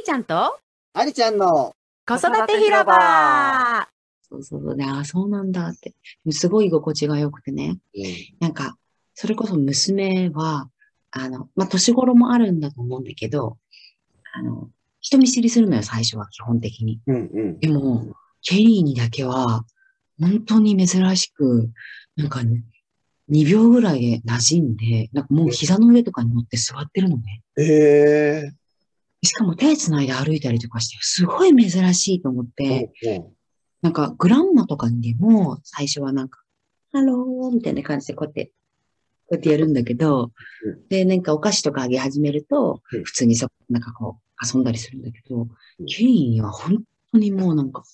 ーちゃんと？ありちゃんの子育て広場そうそうそう。で、ああ、そうなんだって。すごい居心地が良くてね。なんか、それこそ娘は、あの、まあ、年頃もあるんだと思うんだけど、あの、人見知りするのよ、最初は基本的に。うんうん。でも、ケリーにだけは、本当に珍しく、なんかね、2秒ぐらいで馴染んで、なんかもう膝の上とかに乗って座ってるのね。ええしかも手繋いで歩いたりとかして、すごい珍しいと思って、ー。なんか grandma とかにでも、最初はなんか、ハローみたいな感じでこうやって、こうやってやるんだけどうん、で、なんかお菓子とかあげ始めるとうん、普通にそ、なんかこう遊んだりするんだけどうん、ケリーには本当にもうなんか、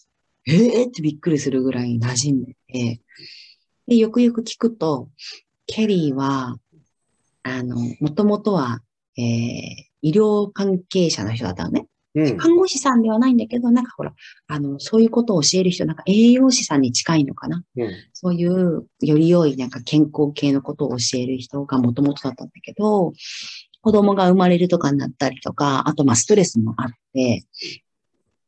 えーってびっくりするぐらい馴染んでて、で、よくよく聞くと、ケリーは、あの、もともとは、えー、医療関係者の人だったのね。うん。看護師さんではないんだけど、なんかほら、あの、そういうことを教える人、なんか栄養士さんに近いのかな。うん。そういう、より良いなんか健康系のことを教える人がもともとだったんだけど、子供が生まれるとかになったりとか、あとまあストレスもあって、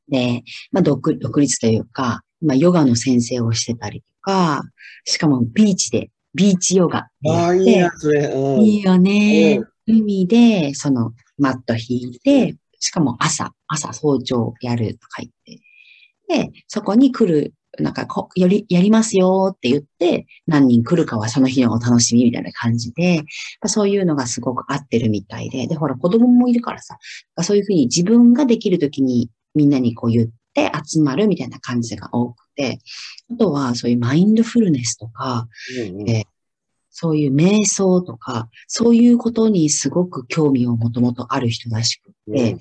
で、まあ独独立というか、まあヨガの先生をしてたりとか、しかもビーチで、ビーチヨガああ、いいやつね。うん。いいよねうん。海で、その、マット引いて、しかも朝、朝早朝やるとか言って。で、そこに来る、なんかこ、より、やりますよって言って、何人来るかはその日のお楽しみみたいな感じで、そういうのがすごく合ってるみたいで、で、ほら、子供もいるからさ、そういうふうに自分ができるときにみんなにこう言って集まるみたいな感じが多くて、あとはそういうマインドフルネスとか、うんうん。えそういう瞑想とか、そういうことにすごく興味をもともとある人らしくて、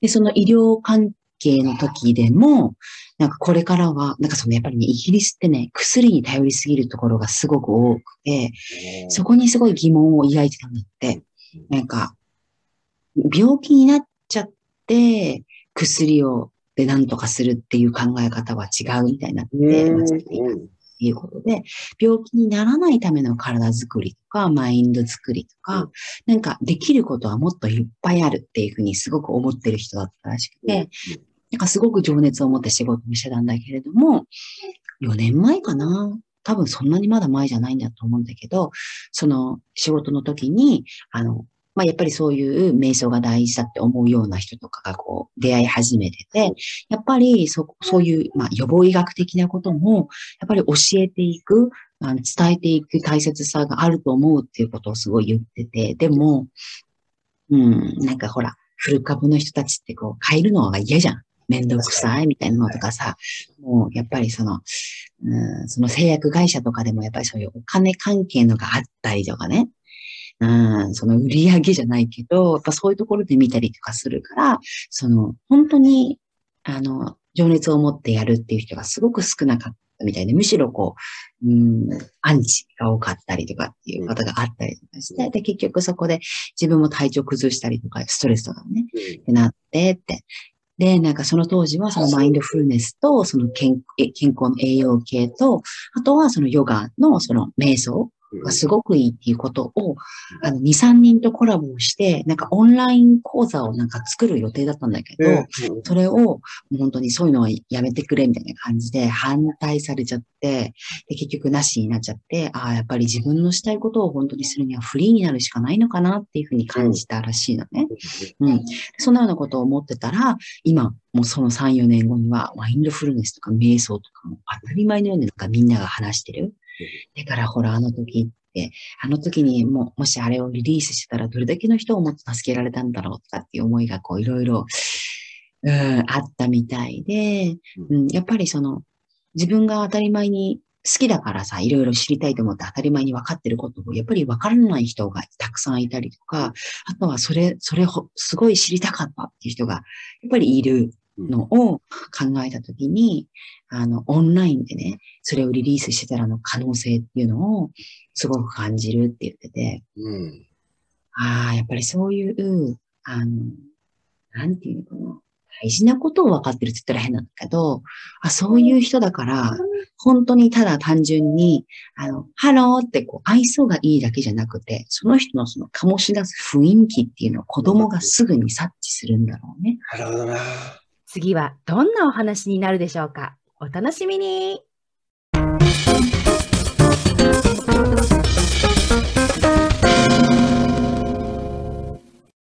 で、その医療関係の時でも、なんかこれからは、なんかそのやっぱりね、イギリスってね、薬に頼りすぎるところがすごく多くて、そこにすごい疑問を抱いてたんだって。なんか、病気になっちゃって、薬をで何とかするっていう考え方は違うみたいになって、うん。いうことで、病気にならないための体づくりとか、マインド作りとか、うん。なんかできることはもっといっぱいあるっていうふうにすごく思ってる人だったらしくて、なんかすごく情熱を持って仕事をしてたんだけれども、4年前かな。多分そんなにまだ前じゃないんだと思うんだけど、その仕事の時に、あの、まあ、やっぱりそういう瞑想が大事だって思うような人とかがこう出会い始めてて、やっぱりそ、そういう、まあ、予防医学的なことも、やっぱり教えていく、あの伝えていく大切さがあると思うっていうことをすごい言ってて、でも、うん、なんかほら、古株の人たちってこう、変えるのが嫌じゃん。めんどくさいみたいなのとかさ、もうやっぱりその、うん、その製薬会社とかでもやっぱりそういうお金関係のがあったりとかね。うん、その売り上げじゃないけど、やっぱそういうところで見たりとかするから、その、本当に、あの、情熱を持ってやるっていう人がすごく少なかったみたいで、むしろこう、うん、アンチが多かったりとかっていうことがあったりとかして、で、結局そこで自分も体調崩したりとか、ストレスとかね、ってなってって。で、なんかその当時はそのマインドフルネスと、その健え健康の栄養系と、あとはそのヨガのその瞑想がすごくいいっていうことを、あの、2、3人とコラボをして、なんかオンライン講座をなんか作る予定だったんだけど、うんそれを本当にそういうのはやめてくれみたいな感じで反対されちゃって、で結局なしになっちゃって、ああ、やっぱり自分のしたいことを本当にするにはフリーになるしかないのかなっていうふうに感じたらしいのね。うん。そんなようなことを思ってたら、今、もうその3、4年後には、マインドフルネスとか瞑想とかも当たり前のようになんかみんなが話してる。だからほら、あの時って、あの時にも、もしあれをリリースしてたら、どれだけの人をもっと助けられたんだろうとかっていう思いが、こう、いろいろ、うん、あったみたいで、うん、やっぱりその、自分が当たり前に好きだからさ、いろいろ知りたいと思って当たり前に分かってることを、やっぱり分からない人がたくさんいたりとか、あとはそれ、それほ、すごい知りたかったっていう人が、やっぱりいるのを考えたときに、あの、オンラインでね、それをリリースしてたらの可能性っていうのをすごく感じるって言ってて、うん。ああ、やっぱりそういう、あの、なんていうのかな、大事なことを分かってるって言ったら変なんだけど、あ、そういう人だから、本当にただ単純に、あの、ハローってこう、愛想がいいだけじゃなくて、その人のその醸し出す雰囲気っていうのを子供がすぐに察知するんだろうね。なるほどな。次はどんなお話になるでしょうか。お楽しみに。